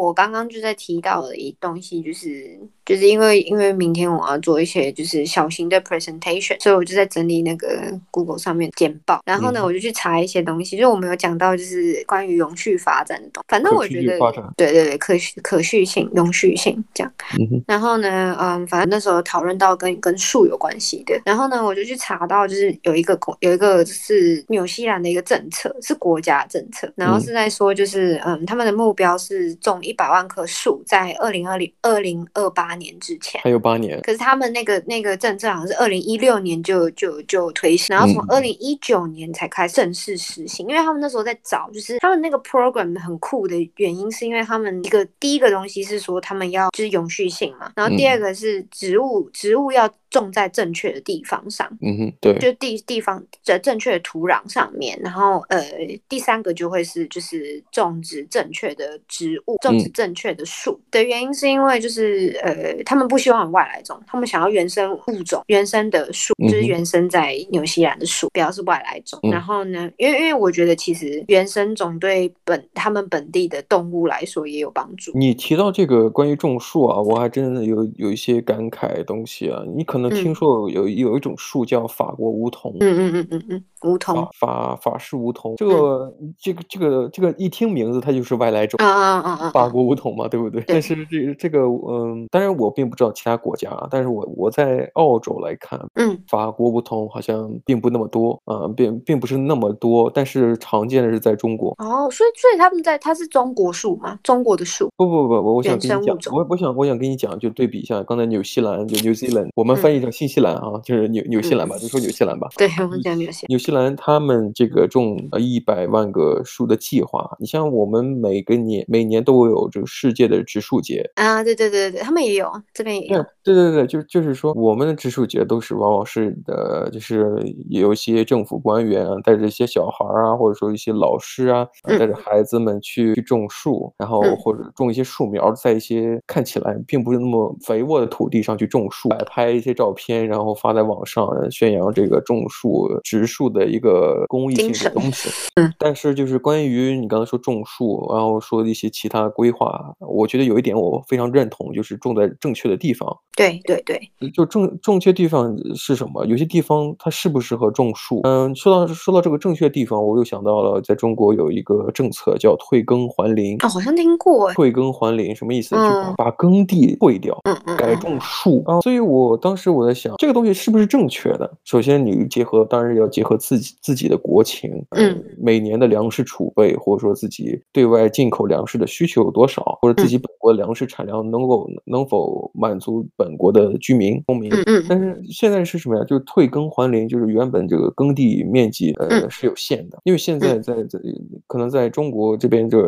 我刚刚就在提到的一东西，就是就是因为因为明天我要做一些就是小型的 presentation，所以我就在整理那个 Google 上面简报。然后呢，我就去查一些东西，嗯、就我们有讲到就是关于永续发展的东西。反正我觉得，对对对，可续可续性、永续性这样。嗯、然后呢，嗯，反正那时候讨论到跟跟树有关系的。然后呢，我就去查到就是有一个有一个是纽西兰的一个政策，是国家政策，然后是在说就是嗯，嗯，他们的目标是种一百万棵树，在二零二零二零二八年之前。还有八年。可是他们那个那个政策好像是二零一六年就就就推行，然后从二零一九年才开始正式实行，嗯，因为他们那时候在找，就是他们那个 program 很酷的原因，是因为他们一个第一个东西是说他们要就是永续性嘛，然后第二个是植物，嗯，植物要。种在正确的地方上，嗯哼，对，就地地方在正确的土壤上面，然后呃，第三个就会是就是种植正确的植物，种植正确的树、嗯、的原因是因为就是呃，他们不希望有外来种，他们想要原生物种，原生的树、嗯、就是原生在纽西兰的树，不要是外来种、嗯。然后呢，因为因为我觉得其实原生种对本他们本地的动物来说也有帮助。你提到这个关于种树啊，我还真的有有一些感慨东西啊，你可能。听说有有一种树叫法国梧桐，嗯嗯嗯嗯嗯，梧桐法法，式梧桐，这个、嗯、这个这个这个一听名字它就是外来种啊啊啊啊，法国梧桐嘛，对不对？对，但是这这个嗯，当然我并不知道其他国家，但是我我在澳洲来看，嗯，法国梧桐好像并不那么多啊，并并不是那么多，但是常见的是在中国。哦，所以所以他们在它是中国树吗？中国的树？不不不，我我想跟你讲，我我想我想跟你讲，就对比一下刚才纽西兰就 New Zealand，我们翻译。成新西兰啊，就是纽纽西兰吧，就说纽西兰吧。对，我们讲纽西。纽西兰他们这个种呃一百万个树的计划，你像我们每个年每年都有这个世界的植树节啊，对对对对，他们也有，这边也有。对对对，就就是说我们的植树节都是往往是的，就是有一些政府官员啊，带着一些小孩啊，或者说一些老师啊，带着孩子们去去种树，然后或者种一些树苗，在一些看起来并不是那么肥沃的土地上去种树，摆拍一些。照片，然后发在网上宣扬这个种树植树的一个公益性的东西。嗯，但是就是关于你刚才说种树，然后说一些其他规划，我觉得有一点我非常认同，就是种在正确的地方。对对对，就正正确地方是什么？有些地方它适不适合种树？嗯，说到说到这个正确地方，我又想到了在中国有一个政策叫退耕还林。哦，好像听过。退耕还林什么意思？嗯、就是把耕地退掉，嗯嗯，改种树啊。所以我当时我。我在想，这个东西是不是正确的？首先，你结合，当然要结合自己自己的国情，嗯，每年的粮食储备，或者说自己对外进口粮食的需求有多少，或者自己本国的粮食产量能够能否满足本国的居民公民。嗯，但是现在是什么呀？就是退耕还林，就是原本这个耕地面积呃是有限的，因为现在在在可能在中国这边这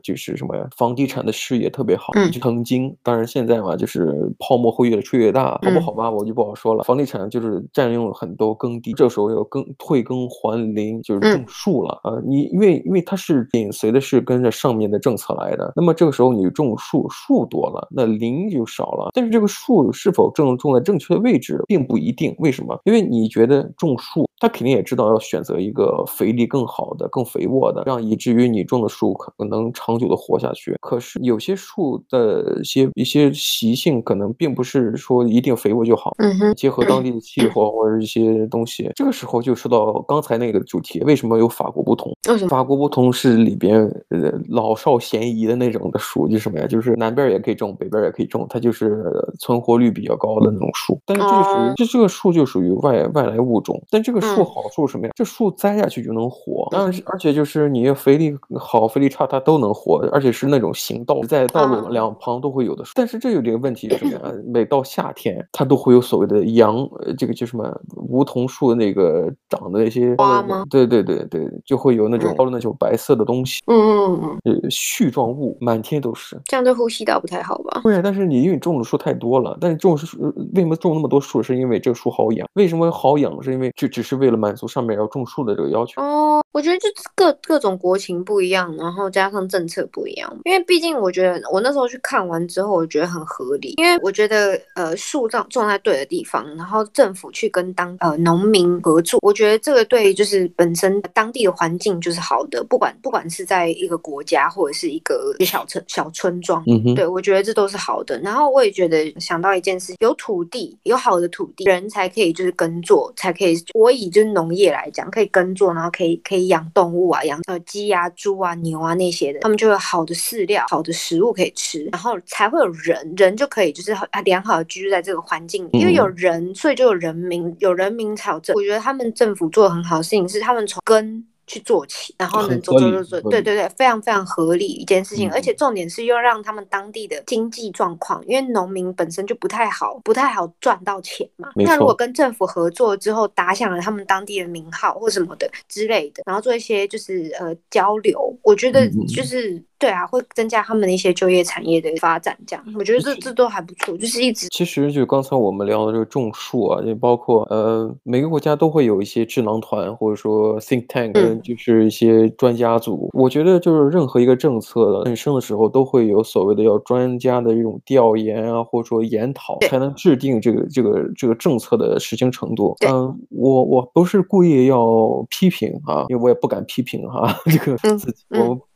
就是什么呀？房地产的事业特别好，曾经，当然现在嘛，就是泡沫会越吹越大，好不好吧？我就。不好说了，房地产就是占用了很多耕地，这时候要耕退耕还林，就是种树了啊！你因为因为它是紧随的是跟着上面的政策来的，那么这个时候你种树，树多了，那林就少了。但是这个树是否正种在正确的位置，并不一定。为什么？因为你觉得种树，他肯定也知道要选择一个肥力更好的、更肥沃的，这样以至于你种的树可能能长久的活下去。可是有些树的一些一些习性，可能并不是说一定肥沃就好。结合当地的气候或者一些东西，这个时候就说到刚才那个主题，为什么有法国梧桐？法国梧桐是里边呃老少咸宜的那种的树，就是什么呀？就是南边也可以种，北边也可以种，它就是存活率比较高的那种树。但是这个属于这这个树就属于外外来物种。但这个树好处是什么呀？这树栽下去就能活，但是而且就是你肥力好肥力差它都能活，而且是那种行道在道路两旁都会有的树。但是这有点问题是什么呀？每到夏天它都会有所谓的杨，这个叫什么梧桐树的那个长的那些花吗？对对对对，就会有那种包的那种白色的东西，嗯嗯嗯，呃，絮状物满天都是，这样对呼吸道不太好吧？对，但是你因为种的树太多了，但是种树为什么种那么多树？是因为这个树好养。为什么好养？是因为就只是是为了满足上面要种树的这个要求。哦，我觉得就各各种国情不一样，然后加上政策不一样。因为毕竟我觉得我那时候去看完之后，我觉得很合理。因为我觉得呃树种种在对的地方，然后政府去跟当呃农民合作，我觉得这个对就是本身当地的环境就是好的。不管不管是在一个国家或者是一个小村小村庄，嗯哼，对我觉得这都是好的。然后我也觉得想到一件事，有土地有好的土地，人才可以就是耕作，才可以。我以就是农业来讲，可以耕作，然后可以可以养动物啊，养呃鸡啊、猪啊、牛啊那些的，他们就有好的饲料、好的食物可以吃，然后才会有人，人就可以就是啊良好的居住在这个环境里，因为有人，所以就有人民，有人民才有政。我觉得他们政府做的很好的事情是，他们从根。去做起，然后能，做做做做，对对对，非常非常合理一件事情，而且重点是又让他们当地的经济状况，因为农民本身就不太好，不太好赚到钱嘛。那如果跟政府合作之后，打响了他们当地的名号或什么的之类的，然后做一些就是呃交流，我觉得就是。对啊，会增加他们的一些就业产业的发展，这样我觉得这这都还不错，就是一直。其实就刚才我们聊的这个种树啊，也包括呃每个国家都会有一些智囊团或者说 think tank，嗯，就是一些专家组。嗯。我觉得就是任何一个政策的诞生的时候，都会有所谓的要专家的这种调研啊，或者说研讨，才能制定这个这个这个政策的实行程度。嗯，我我不是故意要批评啊，因为我也不敢批评哈，啊，这个自己，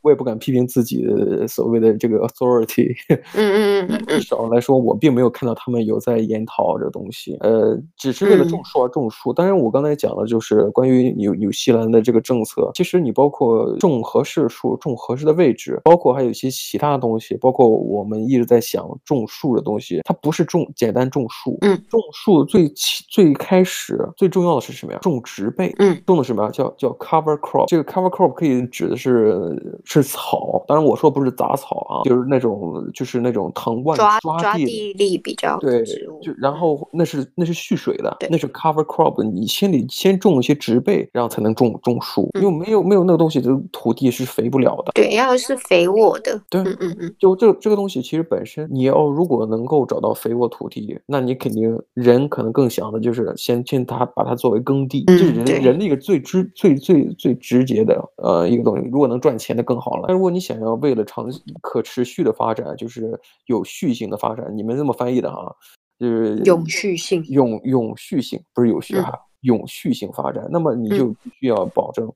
我我也不敢批评自己。的，所谓的这个 authority，嗯嗯嗯，至少来说，我并没有看到他们有在研讨这东西，呃，只是为了种树而种树。当然，我刚才讲的就是关于纽纽西兰的这个政策。其实你包括种合适树，种合适的位置，包括还有一些其他的东西，包括我们一直在想种树的东西，它不是种简单种树，嗯，种树最起最开始最重要的是什么呀？种植被，嗯，种的什么呀？叫叫 cover crop。这个 cover crop 可以指的是是草，当然。我说不是杂草啊，就是那种就是那种藤蔓抓抓地力比较对，就然后那是那是蓄水的，那是 cover crop。你先得先种一些植被，然后才能种种树，因为没有没有那个东西，这土地是肥不了的。对，要是肥沃的。对，嗯嗯嗯。就这这个东西，其实本身你要如果能够找到肥沃土地，那你肯定人可能更想的就是先先它把它作为耕地，就是人人的一个最直最最最直接的呃一个东西。如果能赚钱的更好了。但如果你想要。为了长可持续的发展，就是有序性的发展。你们这么翻译的哈，就是永续性，永永续性不是有序哈，永续性发展。那么你就必须要保证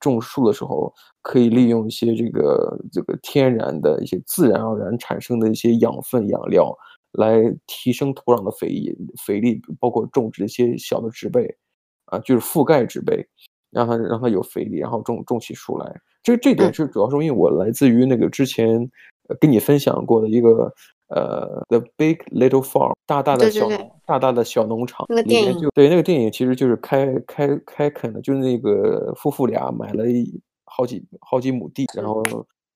种树的时候可以利用一些这个这个天然的一些自然而然产生的一些养分养料，来提升土壤的肥肥力，包括种植一些小的植被啊，就是覆盖植被，让它让它有肥力，然后种种起树来。这这点是主要是因为我来自于那个之前跟你分享过的一个呃《The Big Little Farm》大大的小大大的小农场那个电影就对那个电影其实就是开开开垦的，就是那个夫妇俩买了好几好几亩地，然后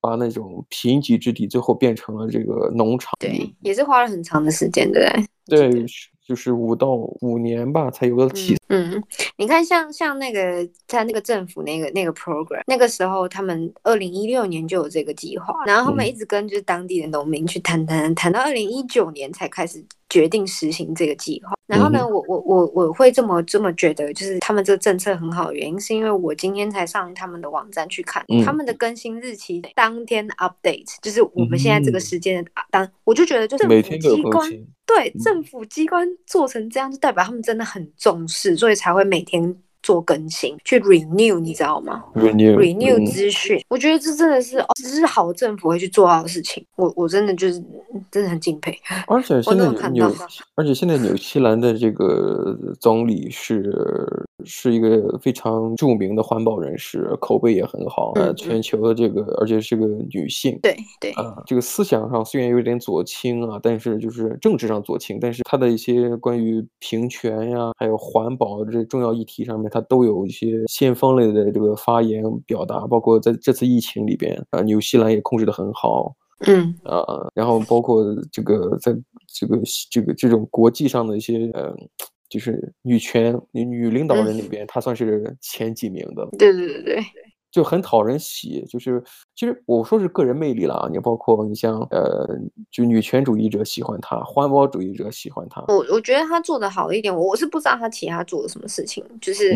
把那种贫瘠之地最后变成了这个农场。对，也是花了很长的时间，对不对？对。就是五到五年吧，才有个起。嗯，你看像，像像那个在那个政府那个那个 program，那个时候他们二零一六年就有这个计划，然后他们一直跟就是当地的农民去谈谈，谈到二零一九年才开始决定实行这个计划。然后呢，我我我我会这么这么觉得，就是他们这个政策很好的原因，是因为我今天才上他们的网站去看，嗯、他们的更新日期当天 update，就是我们现在这个时间的当，我就觉得就是政府机关对政府机关做成这样，就代表他们真的很重视，所以才会每天。做更新，去 renew，你知道吗？renew renew 资讯，我觉得这真的是，哦，这是好政府会去做到的事情。我我真的就是真的很敬佩。而且现在纽，而且现在纽西兰的这个总理是是一个非常著名的环保人士，口碑也很好。呃、嗯，全球的这个，而且是个女性。对对啊，这个思想上虽然有点左倾啊，但是就是政治上左倾，但是他的一些关于平权呀，还有环保这重要议题上面。他都有一些先锋类的这个发言表达，包括在这次疫情里边，啊，纽西兰也控制得很好，嗯，啊，然后包括这个在这个这个这种国际上的一些，呃，就是女权女女领导人里边，她算是前几名的，对对对对。就很讨人喜，就是其实我说是个人魅力了啊，你包括你像呃，就女权主义者喜欢她，环保主义者喜欢她。我我觉得她做的好一点，我我是不知道她其他做了什么事情，就是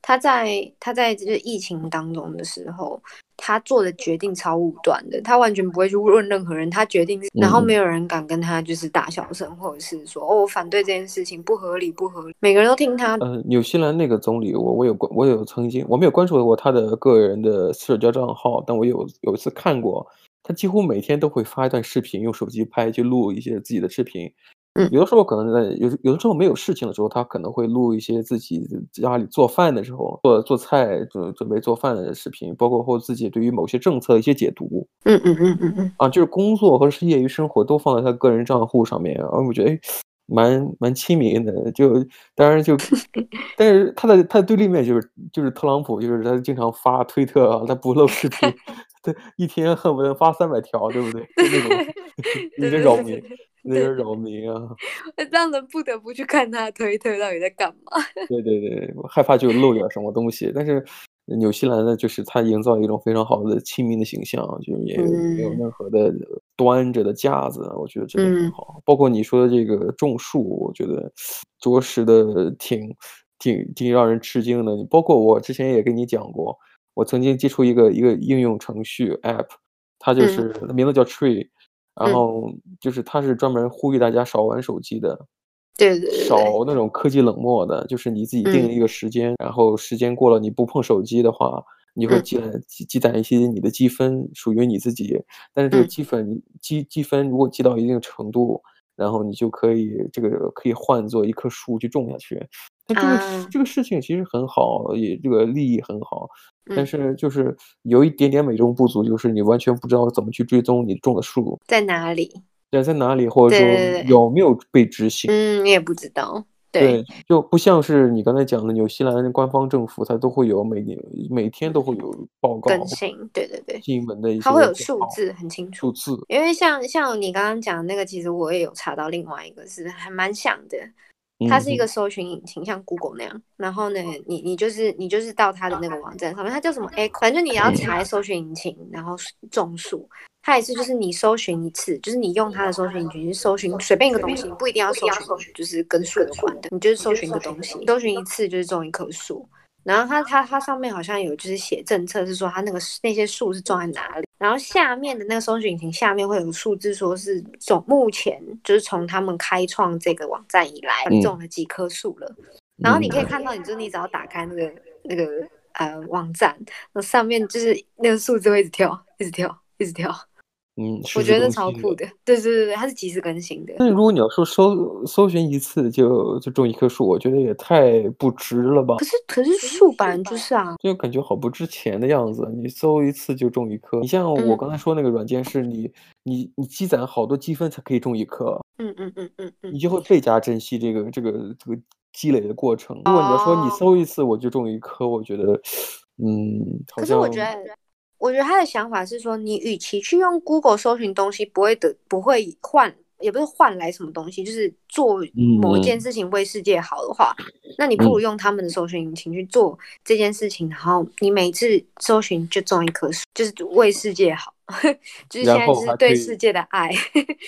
她在、嗯、他在就是疫情当中的时候。他做的决定超武断的，他完全不会去问任何人，他决定，然后没有人敢跟他就是大小声，或者是说哦，我反对这件事情不合理，不合理，每个人都听他。呃，纽西兰那个总理，我我有关，我有曾经我没有关注过他的个人的社交账号，但我有有一次看过，他几乎每天都会发一段视频，用手机拍去录一些自己的视频。嗯，有的时候可能在有有的时候没有事情的时候，他可能会录一些自己家里做饭的时候做做菜准准备做饭的视频，包括或自己对于某些政策的一些解读。嗯嗯嗯嗯嗯。啊，就是工作和业余生活都放在他个人账户上面，然后我觉得诶蛮蛮亲民的。就当然就，但是他的他的对立面就是就是特朗普，就是他经常发推特啊，他不露视频，他一天恨不得发三百条，对不对？就那种 你的扰民。那点扰民啊，让人不得不去看他的推特到底在干嘛。对对对，我害怕就漏点什么东西。但是纽西兰呢，就是他营造一种非常好的亲民的形象，就也没有任何的端着的架子，我觉得这个很好。嗯、包括你说的这个种树，我觉得着实的挺挺挺让人吃惊的。包括我之前也跟你讲过，我曾经接触一个一个应用程序 App，它就是、嗯、名字叫 Tree。然后就是他是专门呼吁大家少玩手机的，对对对，少那种科技冷漠的。就是你自己定一个时间，然后时间过了你不碰手机的话，你会积累积攒一些你的积分，属于你自己。但是这个积分积积分如果积到一定程度，然后你就可以这个可以换作一棵树去种下去。但这个这个事情其实很好，也这个利益很好。但是就是有一点点美中不足，就是你完全不知道怎么去追踪你种的树在哪里，对，在哪里，或者说有没有被执行，嗯，你也不知道，对，就不像是你刚才讲的纽西兰的官方政府，它都会有每年每天都会有报告更新，对对对，新闻的一些它会有数字很清楚，数字，因为像像你刚刚讲的那个，其实我也有查到另外一个是还蛮像的。它是一个搜寻引擎，像 Google 那样。然后呢，你你就是你就是到它的那个网站上面，它叫什么 Echo，反正你要查搜寻引擎，然后种树。它也是就是你搜寻一次，就是你用它的搜寻引擎去搜寻随便一个东西，你不一定要搜寻就是跟树有关的，你就是搜寻一个东西，搜寻一次就是种一棵树。然后它它它上面好像有就是写政策，是说它那个那些树是种在哪里。然后下面的那个搜索引擎下面会有数字，说是总目前就是从他们开创这个网站以来种了几棵树了。然后你可以看到，你就你只要打开那个那个呃网站，那上面就是那个数字会一直跳，一直跳，一直跳。嗯，我觉得超酷的，对对对对，它是及时更新的。那如果你要说搜搜寻一次就就种一棵树，我觉得也太不值了吧？可是可是树本就是啊，就感觉好不值钱的样子。你搜一次就种一棵，你像我刚才说那个软件，是你、嗯、你你积攒好多积分才可以种一棵。嗯嗯嗯嗯嗯，你就会倍加珍惜这个这个这个积累的过程。如果你要说你搜一次我就种一棵，我觉得，嗯，好像。可是我觉得。我觉得他的想法是说，你与其去用 Google 搜寻东西，不会得不会换，也不是换来什么东西，就是做某一件事情为世界好的话，嗯、那你不如用他们的搜寻引擎去做这件事情，然后你每次搜寻就种一棵树，就是为世界好，就是现在就是对世界的爱。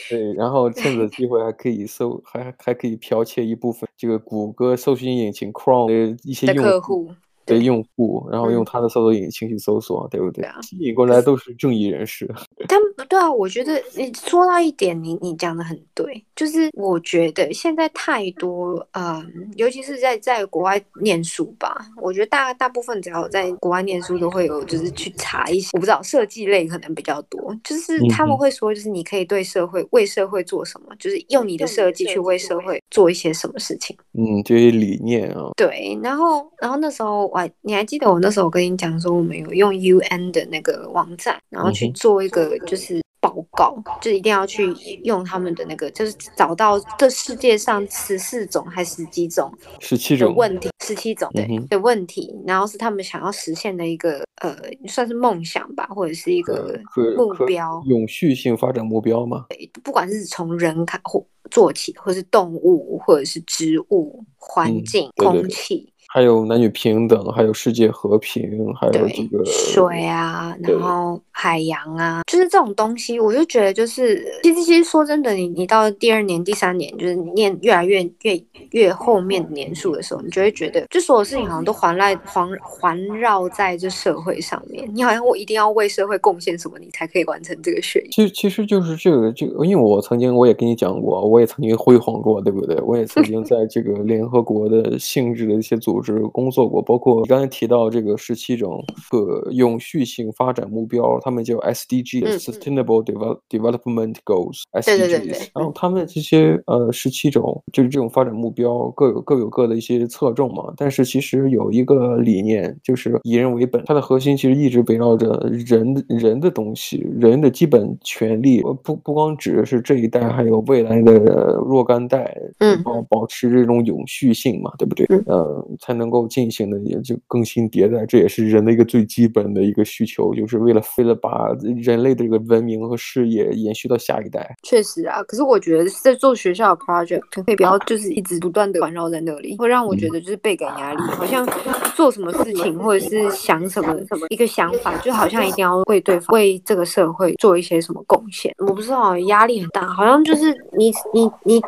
对，然后趁着机会还可以搜，还还可以剽窃一部分这个谷歌搜寻引擎 Chrome 的一些用户。的用户，然后用他的搜索引擎去搜索，嗯、对不对？吸引过来都是正义人士。他们对啊，我觉得你说到一点，你你讲的很对，就是我觉得现在太多，嗯，尤其是在在国外念书吧，我觉得大大部分只要在国外念书，都会有就是去查一些，我不知道设计类可能比较多，就是他们会说，就是你可以对社会为社会做什么，就是用你的设计去为社会做一些什么事情。嗯，这些理念啊。对，然后然后那时候。我还你还记得我那时候跟你讲说，我们有用 UN 的那个网站，然后去做一个就是报告，就一定要去用他们的那个，就是找到这世界上十四种还是十几种十七种问题，十七种对的问题，然后是他们想要实现的一个呃，算是梦想吧，或者是一个目标，永续性发展目标吗？对，不管是从人开或做起，或是动物，或者是植物、环境、空气。还有男女平等，还有世界和平，还有这个水啊，然后海洋啊，就是这种东西，我就觉得就是，其实其实说真的，你你到第二年、第三年，就是念越来越越越后面年数的时候，你就会觉得，就所有事情好像都环绕环环绕在这社会上面，你好像我一定要为社会贡献什么，你才可以完成这个学业。其实其实就是这个这个，因为我曾经我也跟你讲过，我也曾经辉煌过，对不对？我也曾经 在这个联合国的性质的一些组织工作过，包括你刚才提到这个十七种可永续性发展目标，他们叫 SDG，Sustainable Develop Development Goals，SDGs。对对对对。然后他们这些呃十七种就是这种发展目标各有各有各的一些侧重嘛，但是其实有一个理念就是以人为本，它的核心其实一直围绕着人人的东西，人的基本权利，不不光指是这一代，还有未来的若干代，嗯，保保持这种永续性嘛，对不对？嗯、呃，才能够进行的也就更新迭代，这也是人的一个最基本的一个需求，就是为了为了把人类的这个文明和事业延续到下一代。确实啊，可是我觉得在做学校的 project 可以不要就是一直不断的环绕在那里，会让我觉得就是倍感压力，好像做什么事情或者是想什么什么一个想法，就好像一定要为对方为这个社会做一些什么贡献。我不知道，压力很大，好像就是你你你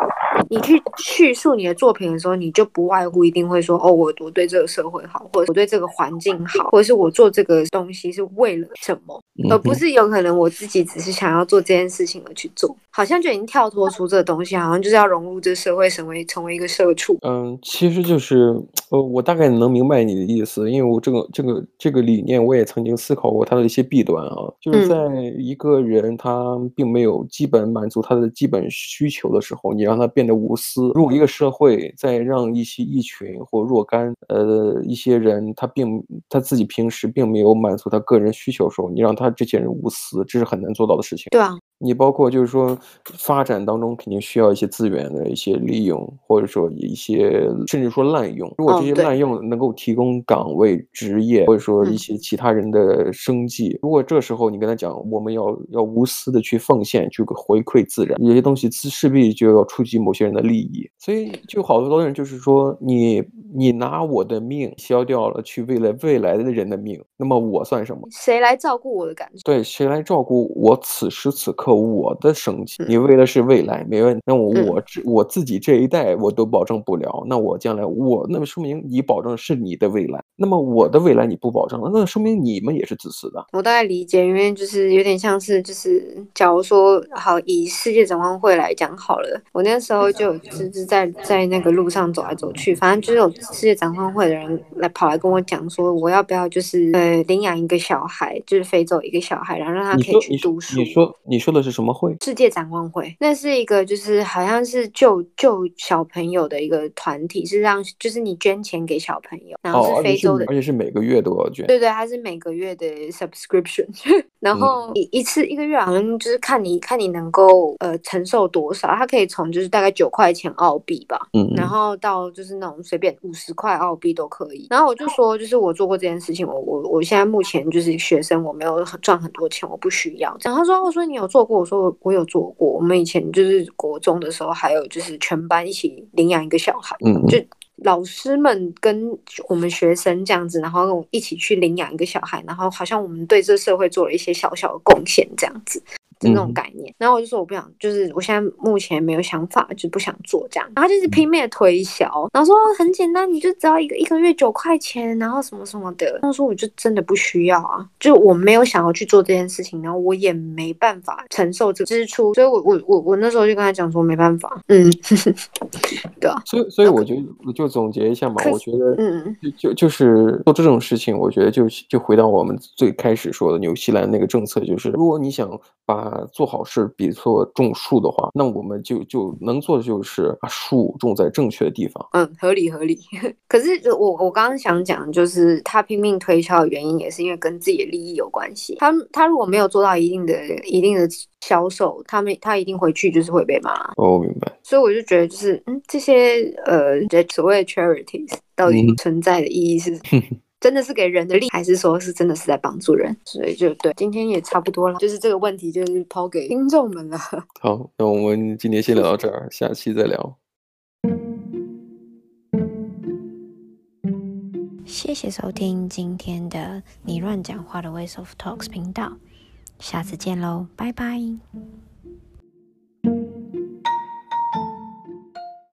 你去叙述你的作品的时候，你就不外乎一定会说哦，我我对这个社会好，或者我对这个环境好，或者是我做这个东西是为了什么，而不是有可能我自己只是想要做这件事情而去做，好像就已经跳脱出这个东西，好像就是要融入这个社会，成为成为一个社畜。嗯，其实就是呃，我大概能明白你的意思，因为我这个这个这个理念，我也曾经思考过它的一些弊端啊，就是在一个人他并没有基本满足他的基本需求的时候，你让他变得无私。如果一个社会在让一些一群或若干呃一些人，他并他自己平时并没有满足他个人需求的时候，你让他这些人无私，这是很难做到的事情。对啊。你包括就是说，发展当中肯定需要一些资源的一些利用，或者说一些甚至说滥用。如果这些滥用能够提供岗位、职业，或者说一些其他人的生计，如果这时候你跟他讲，我们要要无私的去奉献，去回馈自然，有些东西自势必就要触及某些人的利益。所以就好多人就是说，你你拿我的命消掉了，去为了未来的人的命，那么我算什么？谁来照顾我的感受？对，谁来照顾我此时此刻？我的生计，你为的是未来，没问题。那我我我自己这一代我都保证不了，那我将来我那么说明你保证是你的未来，那么我的未来你不保证了，那说明你们也是自私的。我大概理解，因为就是有点像是就是，假如说好以世界展望会来讲好了，我那时候就就是在在那个路上走来走去，反正就是有世界展望会的人来跑来跟我讲说，我要不要就是呃领养一个小孩，就是非洲一个小孩，然后让他可以去读书。你说你说，你说的。是什么会？世界展望会，那是一个就是好像是救救小朋友的一个团体，是让就是你捐钱给小朋友，然后是非洲的，哦、而且是每个月都要捐。对对，它是每个月的 subscription，然后一一次一个月好像就是看你看你能够呃承受多少，它可以从就是大概九块钱澳币吧，嗯，然后到就是那种随便五十块澳币都可以。然后我就说，就是我做过这件事情，我我我现在目前就是学生，我没有赚很多钱，我不需要。然后他说，我说你有做过。我说我有做过，我们以前就是国中的时候，还有就是全班一起领养一个小孩，嗯，就老师们跟我们学生这样子，然后一起去领养一个小孩，然后好像我们对这社会做了一些小小的贡献这样子。就那种概念，然后我就说我不想，就是我现在目前没有想法，就不想做这样。然后就是拼命的推销，然后说很简单，你就只要一个一个月九块钱，然后什么什么的。他说我就真的不需要啊，就我没有想要去做这件事情，然后我也没办法承受这个支出，所以我我我我那时候就跟他讲说没办法，嗯，对啊。所以所以我就我就总结一下嘛，我觉得嗯，就就就是做这种事情，我觉得就就回到我们最开始说的纽西兰那个政策，就是如果你想把做好事比做种树的话，那我们就就能做的就是把树种在正确的地方。嗯，合理合理。可是我我刚刚想讲，就是他拼命推销的原因，也是因为跟自己的利益有关系。他他如果没有做到一定的一定的销售，他们他一定回去就是会被骂。哦，明白。所以我就觉得，就是嗯，这些呃所谓的 charities 到底存在的意义是？嗯 真的是给人的力，还是说是真的是在帮助人？所以就对，今天也差不多了，就是这个问题就是抛给听众们了。好，那我们今天先聊到这儿，下期再聊。谢谢收听今天的你乱讲话的 Ways of Talks 频道，下次见喽，拜拜。